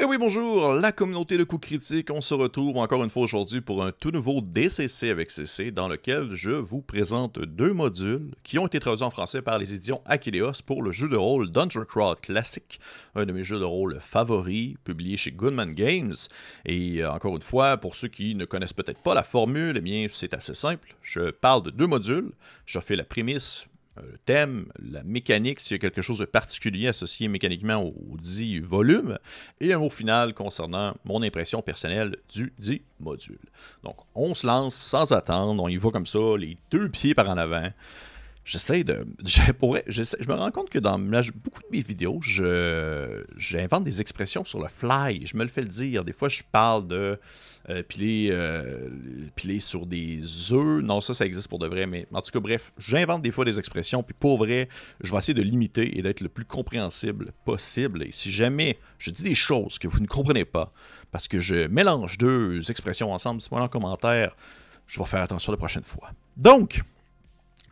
Et oui, bonjour, la communauté de coups critiques. On se retrouve encore une fois aujourd'hui pour un tout nouveau DCC avec CC dans lequel je vous présente deux modules qui ont été traduits en français par les éditions Achilleos pour le jeu de rôle Dungeon Crawl Classic, un de mes jeux de rôle favoris, publié chez Goodman Games. Et euh, encore une fois, pour ceux qui ne connaissent peut-être pas la formule, eh bien, c'est assez simple. Je parle de deux modules. Je fais la prémisse le euh, thème, la mécanique, s'il y a quelque chose de particulier associé mécaniquement au, dit volume, et un mot final concernant mon impression personnelle du dit module. Donc, on se lance sans attendre, on y va comme ça, les deux pieds par en avant j'essaie de. Je, pourrais, je, me rends compte que dans beaucoup de mes vidéos, j'invente des expressions sur le fly. Je me le fais le dire. Des fois, je parle de euh, piler, euh, piler sur des œufs. Non, ça, ça existe pour de vrai. Mais en tout cas, bref, j'invente des fois des expressions. Puis pour vrai, je vais essayer de limiter et d'être le plus compréhensible possible. Et si jamais je dis des choses que vous ne comprenez pas, parce que je mélange deux expressions ensemble, dites-moi en commentaire. Je vais faire attention la prochaine fois. Donc,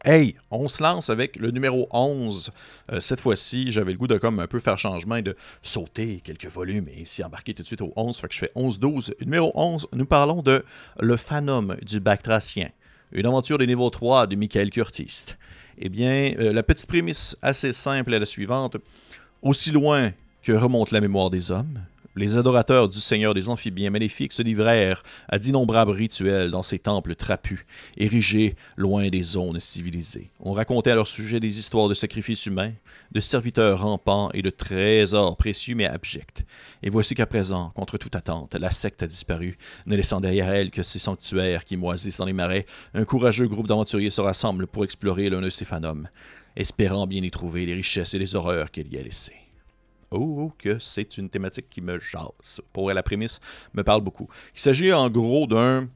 Hey, on se lance avec le numéro 11. Euh, cette fois-ci, j'avais le goût de comme un peu faire changement et de sauter quelques volumes et s'y embarquer tout de suite au 11. Fait que je fais 11-12. Numéro 11, nous parlons de Le Phanum du Bactracien. Une aventure des niveau 3 de Michael Curtis. Eh bien, euh, la petite prémisse assez simple est la suivante. Aussi loin que remonte la mémoire des hommes, les adorateurs du Seigneur des amphibiens maléfiques se livrèrent à d'innombrables rituels dans ces temples trapus, érigés loin des zones civilisées. On racontait à leur sujet des histoires de sacrifices humains, de serviteurs rampants et de trésors précieux mais abjects. Et voici qu'à présent, contre toute attente, la secte a disparu, ne laissant derrière elle que ces sanctuaires qui moisissent dans les marais. Un courageux groupe d'aventuriers se rassemble pour explorer l'un de ces espérant bien y trouver les richesses et les horreurs qu'elle y a laissées. Oh, que c'est une thématique qui me jase. Pour la prémisse me parle beaucoup. Il s'agit en gros d'un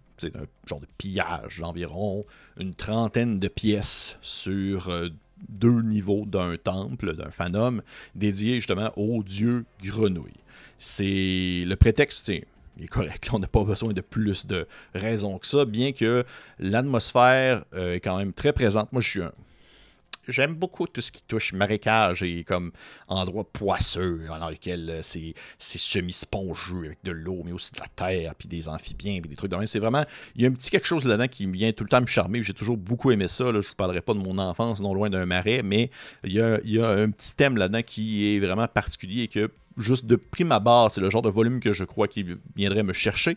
genre de pillage d'environ une trentaine de pièces sur euh, deux niveaux d'un temple, d'un phanum, dédié justement au dieu grenouille. C'est le prétexte, il est correct. on n'a pas besoin de plus de raisons que ça, bien que l'atmosphère euh, est quand même très présente. Moi, je suis un j'aime beaucoup tout ce qui touche marécage et comme endroit poisseux dans lequel euh, c'est, semi-spongieux avec de l'eau, mais aussi de la terre, puis des amphibiens, puis des trucs de même. C'est vraiment, il y a un petit quelque chose là-dedans qui vient tout le temps me charmer. J'ai toujours beaucoup aimé ça. Là. Je vous parlerai pas de mon enfance non loin d'un marais, mais il y, a, un petit thème là-dedans qui est vraiment particulier et que juste de prime abord, c'est le genre de volume que je crois qui viendrait me chercher.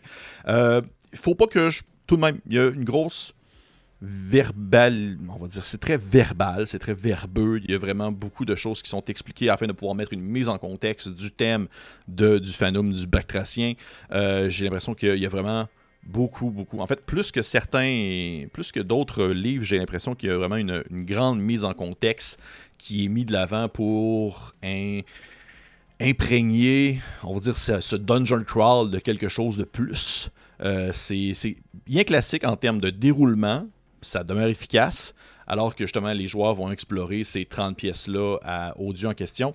Il euh, faut pas que je. Tout de même, il y a une grosse verbal, on va dire, c'est très verbal, c'est très verbeux. Il y a vraiment beaucoup de choses qui sont expliquées afin de pouvoir mettre une mise en contexte du thème de, du phénomène du Bactracien. Euh, j'ai l'impression qu'il y a vraiment beaucoup, beaucoup. En fait, plus que certains, plus que d'autres livres, j'ai l'impression qu'il y a vraiment une, grande mise en contexte qui est mise de l'avant pour imprégner, on va dire, ce, dungeon crawl de quelque chose de plus. Euh, c'est bien classique en termes de déroulement, ça demeure efficace, alors que justement les joueurs vont explorer ces 30 pièces-là au dieu en question.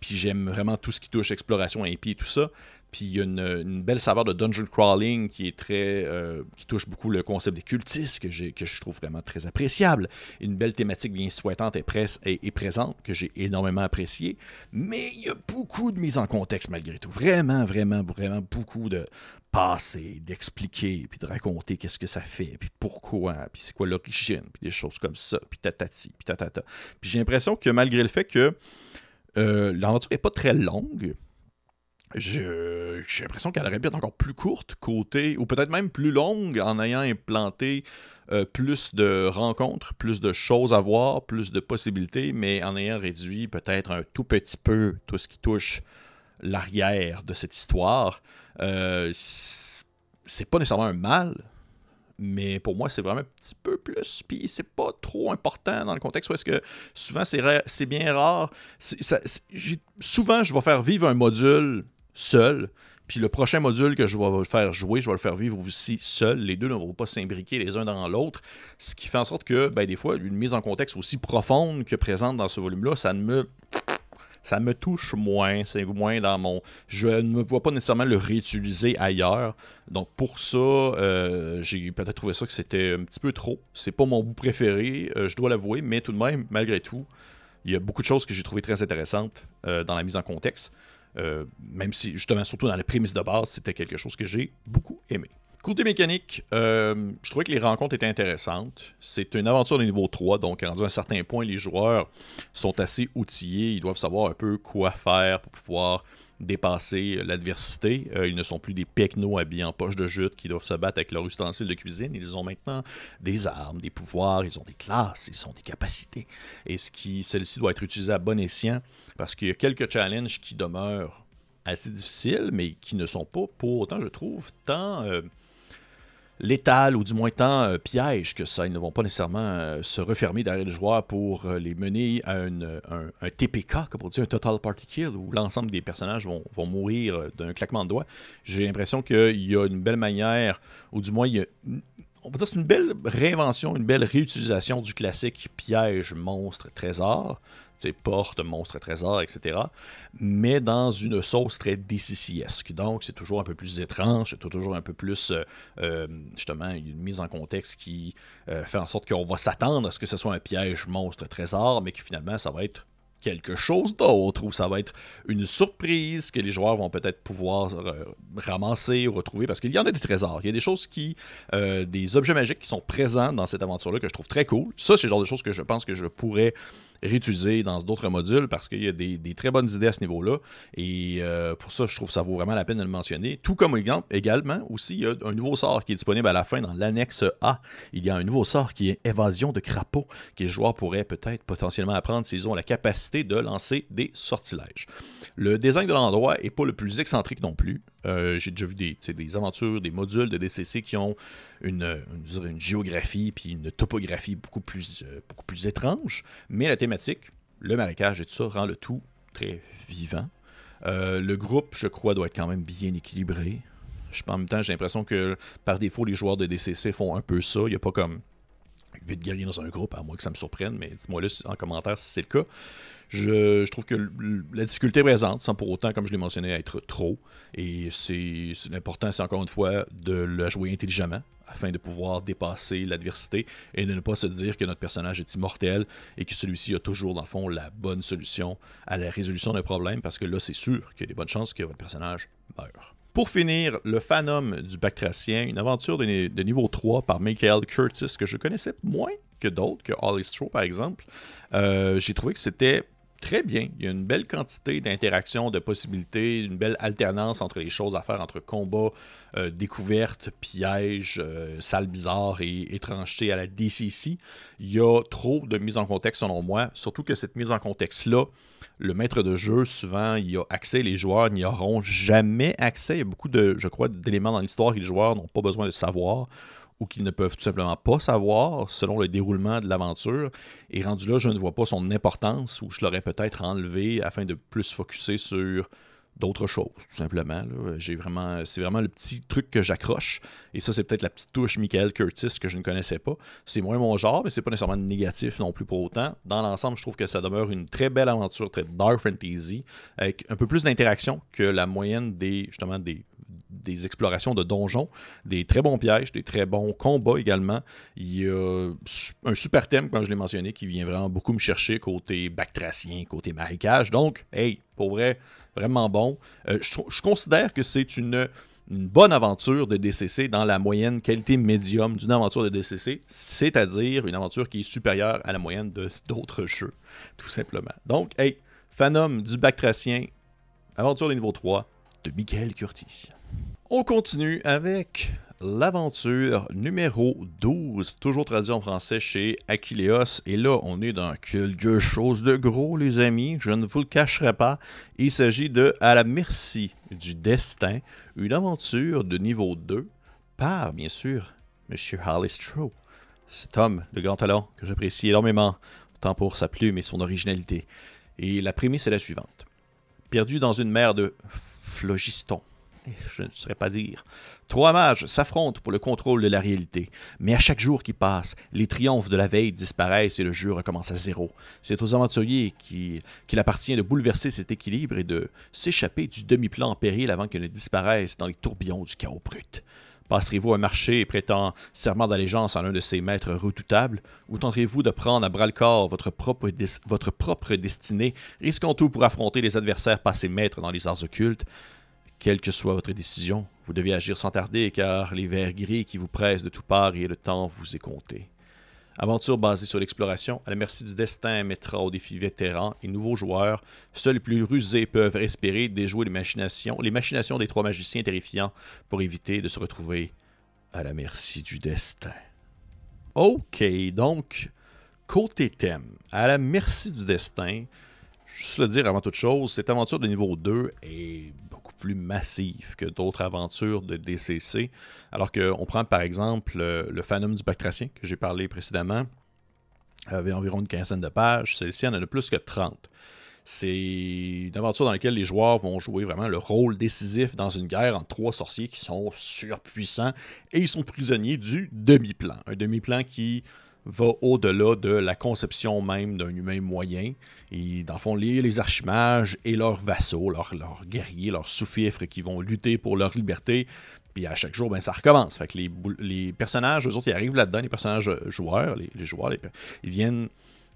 Puis j'aime vraiment tout ce qui touche exploration IP et tout ça. Puis il y a une, belle saveur de dungeon crawling qui est très. Euh, qui touche beaucoup le concept des cultistes, que, je trouve vraiment très appréciable. Une belle thématique bien souhaitante et, et, présente, que j'ai énormément appréciée. Mais il y a beaucoup de mise en contexte malgré tout. Vraiment, vraiment, vraiment beaucoup de passer, d'expliquer, puis de raconter qu'est-ce que ça fait, puis pourquoi, puis c'est quoi l'origine, puis des choses comme ça, puis tatati, puis tatata. Puis j'ai l'impression que malgré le fait que euh, l'aventure n'est pas très longue, j'ai l'impression qu'elle aurait pu être encore plus courte côté, ou peut-être même plus longue en ayant implanté euh, plus de rencontres, plus de choses à voir, plus de possibilités, mais en ayant réduit peut-être un tout petit peu tout ce qui touche l'arrière de cette histoire. Euh, c'est pas nécessairement un mal, mais pour moi, c'est vraiment un petit peu plus. Puis c'est pas trop important dans le contexte où est-ce que souvent c'est bien rare. souvent, je vais faire vivre un module seul. Puis le prochain module que je vais faire jouer, je vais le faire vivre aussi seul. Les deux ne vont pas s'imbriquer les uns dans l'autre. Ce qui fait en sorte que, ben, des fois, une mise en contexte aussi profonde que présente dans ce volume-là, ça ne me ça me touche moins, c'est moins dans mon... Je ne me vois pas nécessairement le réutiliser ailleurs. Donc pour ça, euh, j'ai peut-être trouvé ça que c'était un petit peu trop. C'est pas mon bout préféré, euh, je dois l'avouer, mais tout de même, malgré tout, il y a beaucoup de choses que j'ai trouvées très intéressantes euh, dans la mise en contexte. Même si, justement, surtout dans les prémices de base, c'était quelque chose que j'ai beaucoup aimé. Côté mécanique, euh, je trouvais que les rencontres étaient intéressantes. C'est une aventure de niveau 3, donc rendu à un certain point, les joueurs sont assez outillés. Ils doivent savoir un peu quoi faire pour pouvoir dépasser l'adversité. Euh, ils ne sont plus des pecnos habillés en poche de jute qui doivent se battre avec leur ustensile de cuisine. Ils ont maintenant des armes, des pouvoirs, ils ont des classes, ils ont des capacités. Et ce qui, celle-ci doit être utilisée à bon escient parce qu'il y a quelques challenges qui demeurent assez difficiles, mais qui ne sont pas pour autant, je trouve, tant... Euh, létal ou du moins tant euh, piège que ça. Ils ne vont pas nécessairement euh, se refermer derrière les joueurs pour euh, les mener à un, TPK, comme on dit, un Total Party Kill, où l'ensemble des personnages vont, mourir d'un claquement de doigts. J'ai l'impression qu'il y a une belle manière, ou du moins, il y a, on va dire c'est une belle réinvention, une belle réutilisation du classique piège, monstre, trésor porte, monstre, trésor, etc. Mais dans une sauce très DCCesque. Donc, c'est toujours un peu plus étrange, c'est toujours un peu plus, euh, euh, justement, une mise en contexte qui euh, fait en sorte qu'on va s'attendre à ce que ce soit un piège monstre, trésor, mais que finalement, ça va être quelque chose d'autre, ou ça va être une surprise que les joueurs vont peut-être pouvoir ramasser ou retrouver, parce qu'il y en a des trésors, il y a des choses qui, des objets magiques qui sont présents dans cette aventure-là que je trouve très cool. Ça, c'est le genre de choses que je pense que je pourrais réutiliser dans d'autres modules parce qu'il y a des, très bonnes idées à ce niveau-là. Et euh, pour ça, je trouve que ça vaut vraiment la peine de le mentionner. Tout comme également, aussi, il y a un nouveau sort qui est disponible à la fin dans l'annexe A. Il y a un nouveau sort qui est Évasion de crapaud, que les joueurs pourraient peut-être potentiellement apprendre s'ils ont la capacité de lancer des sortilèges. Le design de l'endroit n'est pas le plus excentrique non plus. Euh, j'ai déjà vu des, des, aventures, des modules de DCC qui ont une, géographie puis une topographie beaucoup plus, euh, beaucoup plus étrange. Mais la thématique, le marécage et tout ça, rend le tout très vivant. Euh, le groupe, je crois, doit être quand même bien équilibré. En même temps, j'ai l'impression que par défaut, les joueurs de DCC font un peu ça. Il n'y a pas comme 8 guerriers dans un groupe, à moins que ça me surprenne, mais dis-moi là en commentaire si c'est le cas. Je, trouve que la difficulté présente, sans pour autant, comme je l'ai mentionné, être trop. Et c'est l'important, c'est encore une fois de la jouer intelligemment afin de pouvoir dépasser l'adversité et de ne pas se dire que notre personnage est immortel et que celui-ci a toujours, dans le fond, la bonne solution à la résolution d'un problème, parce que là, c'est sûr qu'il y a des bonnes chances que votre personnage meure. Pour finir, le Phanum du Bactracien, une aventure de, niveau 3 par Michael Curtis que je connaissais moins que d'autres, que Holly Stroh par exemple. Euh, j'ai trouvé que c'était très bien. Il y a une belle quantité d'interactions, de possibilités, une belle alternance entre les choses à faire, entre combat, euh, découverte, piège, euh, salle bizarre et étrangeté à la DCC. Il y a trop de mise en contexte selon moi, surtout que cette mise en contexte-là, le maître de jeu, souvent, il y a accès, les joueurs n'y auront jamais accès. Il y a beaucoup je crois, d'éléments dans l'histoire que les joueurs n'ont pas besoin de savoir ou qu'ils ne peuvent tout simplement pas savoir selon le déroulement de l'aventure. Et rendu là, je ne vois pas son importance ou je l'aurais peut-être enlevé afin de plus focuser sur d'autres choses, tout simplement. J'ai vraiment, c'est vraiment le petit truc que j'accroche. Et ça, c'est peut-être la petite touche Michael Curtis que je ne connaissais pas. C'est moins mon genre, mais c'est pas nécessairement négatif non plus pour autant. Dans l'ensemble, je trouve que ça demeure une très belle aventure, très dark fantasy, avec un peu plus d'interaction que la moyenne des justement des des explorations de donjons, des très bons pièges, des très bons combats également. Il y a un super thème, comme je l'ai mentionné, qui vient vraiment beaucoup me chercher côté bactracien, côté marécage. Donc, hey, pour vrai, vraiment bon. Euh, je, considère que c'est une, bonne aventure de DCC dans la moyenne qualité médium d'une aventure de DCC, c'est-à-dire une aventure qui est supérieure à la moyenne de d'autres jeux, tout simplement. Donc, hey, Phanum du Bactracien, aventure de niveau 3 de Michael Curtis. On continue avec l'aventure numéro 12, toujours traduit en français chez Aquileos. Et là, on est dans quelque chose de gros, les amis. Je ne vous le cacherai pas. Il s'agit de À la merci du destin, une aventure de niveau 2 par, bien sûr, M. Stroh. Cet homme de grand talent que j'apprécie énormément, tant pour sa plume et son originalité. Et la prémisse est la suivante. Perdu dans une mer de phlogiston, je ne saurais pas dire. Trois mages s'affrontent pour le contrôle de la réalité, mais à chaque jour qui passe, les triomphes de la veille disparaissent et le jeu recommence à zéro. C'est aux aventuriers qu'il appartient de bouleverser cet équilibre et de s'échapper du demi-plan en péril avant qu'il ne disparaisse dans les tourbillons du chaos brut. Passerez-vous un marché et prêtant serment d'allégeance à l'un de ses maîtres redoutables, ou tenterez-vous de prendre à bras-le-corps votre propre, votre propre destinée, risquant tout pour affronter les adversaires passés maîtres dans les arts occultes? Quelle que soit votre décision, vous devez agir sans tarder, car les vers gris qui vous pressent de tout part et le temps vous est compté. Aventure basée sur l'exploration, à la merci du destin mettra au défi vétérans et nouveaux joueurs. Seuls les plus rusés peuvent espérer déjouer les machinations, les machinations des trois magiciens terrifiants pour éviter de se retrouver à la merci du destin. Ok, donc, côté thème, à la merci du destin, juste le dire avant toute chose, cette aventure de niveau 2 est plus massive que d'autres aventures de DCC. Alors qu'on prend par exemple le, Phantom du Bactracien que j'ai parlé précédemment, avait environ une quinzaine de pages. Celle-ci en a plus que 30. C'est une aventure dans laquelle les joueurs vont jouer vraiment le rôle décisif dans une guerre entre trois sorciers qui sont surpuissants et ils sont prisonniers du demi-plan. Un demi-plan qui va au-delà de la conception même d'un humain moyen. Et dans le fond, les, archimages et leurs vassaux, leurs, guerriers, leurs sous-fifres qui vont lutter pour leur liberté. Puis à chaque jour, ben, ça recommence. Fait que les, les personnages, eux autres, ils arrivent là-dedans, les personnages joueurs, les, joueurs, ils viennent,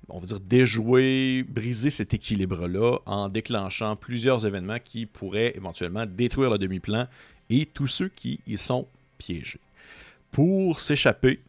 on va dire, déjouer, briser cet équilibre-là en déclenchant plusieurs événements qui pourraient éventuellement détruire le demi-plan et tous ceux qui y sont piégés. Pour s'échapper,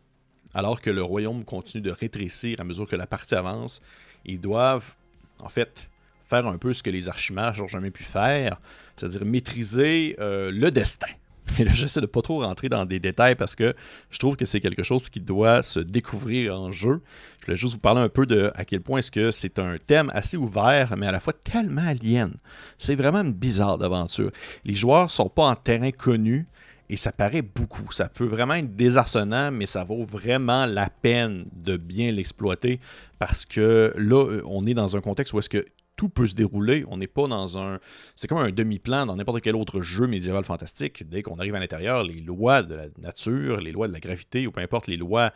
alors que le royaume continue de rétrécir à mesure que la partie avance. Ils doivent, en fait, faire un peu ce que les archimages n'ont jamais pu faire, c'est-à-dire maîtriser euh, le destin. Et là, j'essaie de pas trop rentrer dans des détails parce que je trouve que c'est quelque chose qui doit se découvrir en jeu. Je voulais juste vous parler un peu de à quel point est-ce que c'est un thème assez ouvert, mais à la fois tellement alien. C'est vraiment une bizarre d'aventure. Les joueurs sont pas en terrain connu, et ça paraît beaucoup. Ça peut vraiment être désarçonnant, mais ça vaut vraiment la peine de bien l'exploiter parce que là, euh, on est dans un contexte où est-ce que tout peut se dérouler. On n'est pas dans un. C'est comme un demi-plan dans n'importe quel autre jeu médiéval fantastique. Dès qu'on arrive à l'intérieur, les lois de la nature, les lois de la gravité, ou peu importe les lois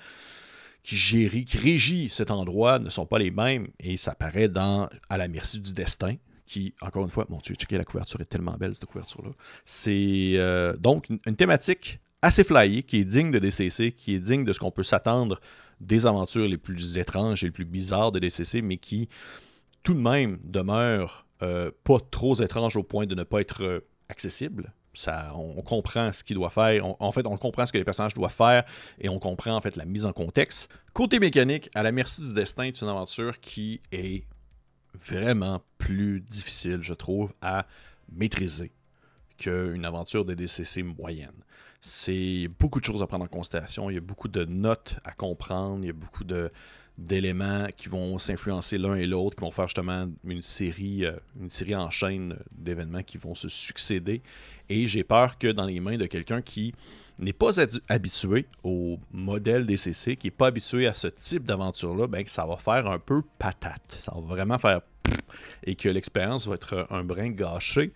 qui, qui régissent cet endroit ne sont pas les mêmes et ça paraît dans à la merci du destin qui, encore une fois, mon Dieu, checker la couverture est tellement belle, cette couverture-là. C'est euh, donc une, thématique assez flyée, qui est digne de DCC, qui est digne de ce qu'on peut s'attendre des aventures les plus étranges et les plus bizarres de DCC, mais qui, tout de même, demeure euh, pas trop étrange au point de ne pas être euh, accessible. On, comprend ce qu'il doit faire. en fait, on comprend ce que les personnages doivent faire et on comprend en fait la mise en contexte. Côté mécanique, à la merci du destin, c'est une aventure qui est vraiment plus difficile, je trouve, à maîtriser qu'une aventure de DCC moyenne. C'est beaucoup de choses à prendre en considération, il y a beaucoup de notes à comprendre, il y a beaucoup de, d'éléments qui vont s'influencer l'un et l'autre, qui vont faire justement une série, euh, une série en chaîne d'événements qui vont se succéder. Et j'ai peur que dans les mains de quelqu'un qui n'est pas habitué au modèle DCC, qui n'est pas habitué à ce type d'aventure-là, ben, que ça va faire un peu patate. Ça va vraiment faire et que l'expérience va être un brin gâché.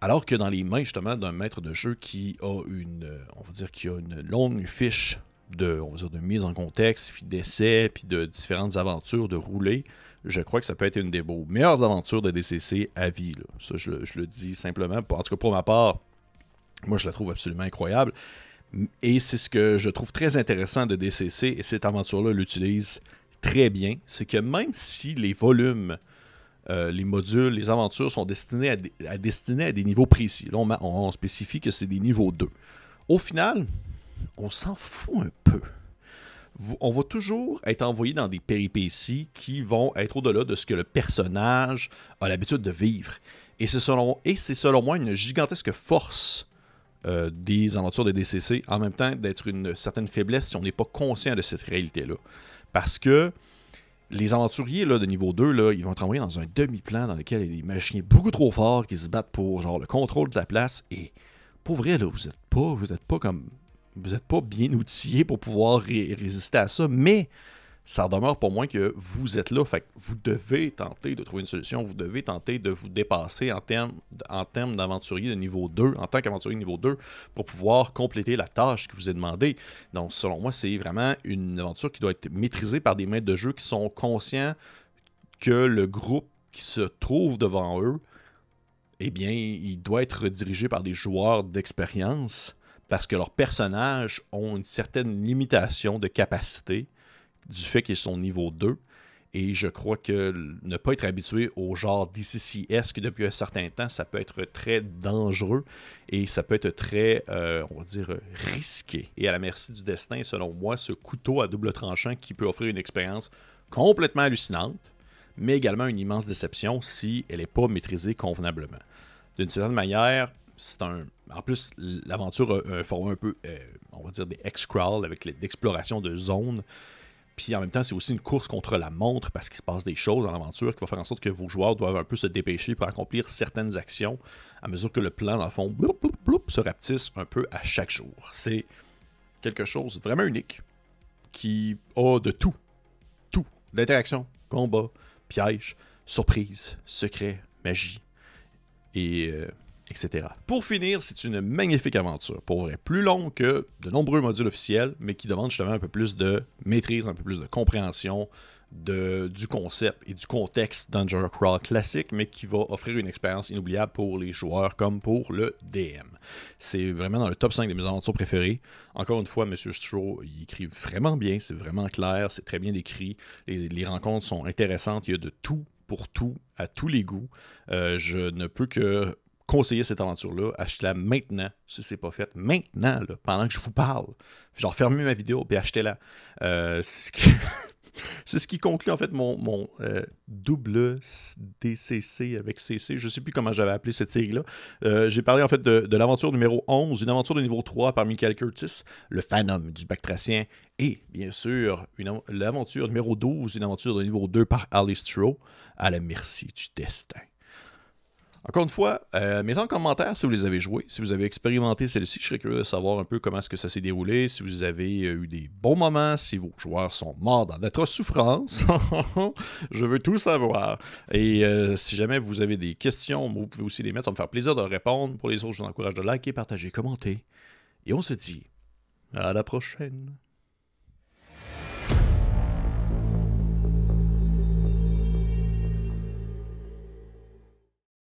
Alors que dans les mains justement d'un maître de jeu qui a une, on va dire, qui a une longue fiche de, mise en contexte, puis d'essais, puis de différentes aventures, de rouler, je crois que ça peut être une des meilleures aventures de DCC à vie. Ça, je, le dis simplement. En tout cas, pour ma part, moi, je la trouve absolument incroyable. Et c'est ce que je trouve très intéressant de DCC, et cette aventure-là l'utilise très bien, c'est que même si les volumes, euh, les modules, les aventures sont destinés à, à, à des niveaux précis, là, on, spécifie que c'est des niveaux 2. Au final, on s'en fout un peu. On va toujours être envoyé dans des péripéties qui vont être au-delà de ce que le personnage a l'habitude de vivre. Et c'est selon, selon moi une gigantesque force euh, des aventures de DCC, en même temps d'être une certaine faiblesse si on n'est pas conscient de cette réalité-là. Parce que les aventuriers là, de niveau 2, là, ils vont être envoyés dans un demi-plan dans lequel il y a des machins beaucoup trop forts qui se battent pour genre le contrôle de la place. Et pour vrai, là, vous n'êtes pas, vous êtes pas comme. Vous n'êtes pas bien outillé pour pouvoir résister à ça, mais ça demeure pour moi que vous êtes là. Fait vous devez tenter de trouver une solution. Vous devez tenter de vous dépasser en termes en d'aventurier de niveau 2, en tant qu'aventurier de niveau 2, pour pouvoir compléter la tâche qui vous est demandée. Donc, selon moi, c'est vraiment une aventure qui doit être maîtrisée par des maîtres de jeu qui sont conscients que le groupe qui se trouve devant eux, eh bien, il doit être dirigé par des joueurs d'expérience parce que leurs personnages ont une certaine limitation de capacité du fait qu'ils sont niveau 2. Et je crois que ne pas être habitué au genre DCC-esque depuis un certain temps, ça peut être très dangereux et ça peut être très, euh, on va dire, risqué. Et à la merci du destin, selon moi, ce couteau à double tranchant qui peut offrir une expérience complètement hallucinante, mais également une immense déception si elle n'est pas maîtrisée convenablement. D'une certaine manière, c'est un. En plus, l'aventure a un format un peu, euh, on va dire, des X-Crawl avec l'exploration de zones puis en même temps, c'est aussi une course contre la montre parce qu'il se passe des choses dans l'aventure qui va faire en sorte que vos joueurs doivent un peu se dépêcher pour accomplir certaines actions à mesure que le plan, dans le fond, se rapetisse un peu à chaque jour. C'est quelque chose vraiment unique qui a de tout. Tout. L'interaction, combat, piège, surprise, secret, magie. Et euh, etc. Pour finir, c'est une magnifique aventure, pour vrai, plus longue que de nombreux modules officiels, mais qui demande justement un peu plus de maîtrise, un peu plus de compréhension du concept et du contexte Dungeon Crawl classique, mais qui va offrir une expérience inoubliable pour les joueurs comme pour le DM. C'est vraiment dans le top 5 de mes aventures préférées. Encore une fois, M. Stroh, il écrit vraiment bien, c'est vraiment clair, c'est très bien écrit. Les, les rencontres sont intéressantes, il y a de tout pour tout, à tous les goûts. Euh, je ne peux que conseiller cette aventure-là, achetez-la maintenant, si c'est pas fait. Maintenant, pendant que je vous parle. Genre, fermez ma vidéo et achetez-la. Euh, c'est ce qui conclut en fait mon, euh, double DCC avec CC. Je ne sais plus comment j'avais appelé cette série-là. Euh, j'ai parlé en fait de, de l'aventure numéro 11, une aventure de niveau 3 par Michael Curtis, le Phantom du Bactracien, et bien sûr l'aventure numéro 12, une aventure de niveau 2 par Alice Stroh, à la merci du destin. Encore une fois, euh, mettez en commentaire si vous les avez joués, si vous avez expérimenté celle-ci. Je serais curieux de savoir un peu comment est-ce que ça s'est déroulé, si vous avez euh, eu des bons moments, si vos joueurs sont morts dans d'atroces souffrances. je veux tout savoir. Et euh, si jamais vous avez des questions, vous pouvez aussi les mettre. Ça me faire plaisir de répondre. Pour les autres, je vous encourage de liker, partager, commenter. Et on se dit à la prochaine.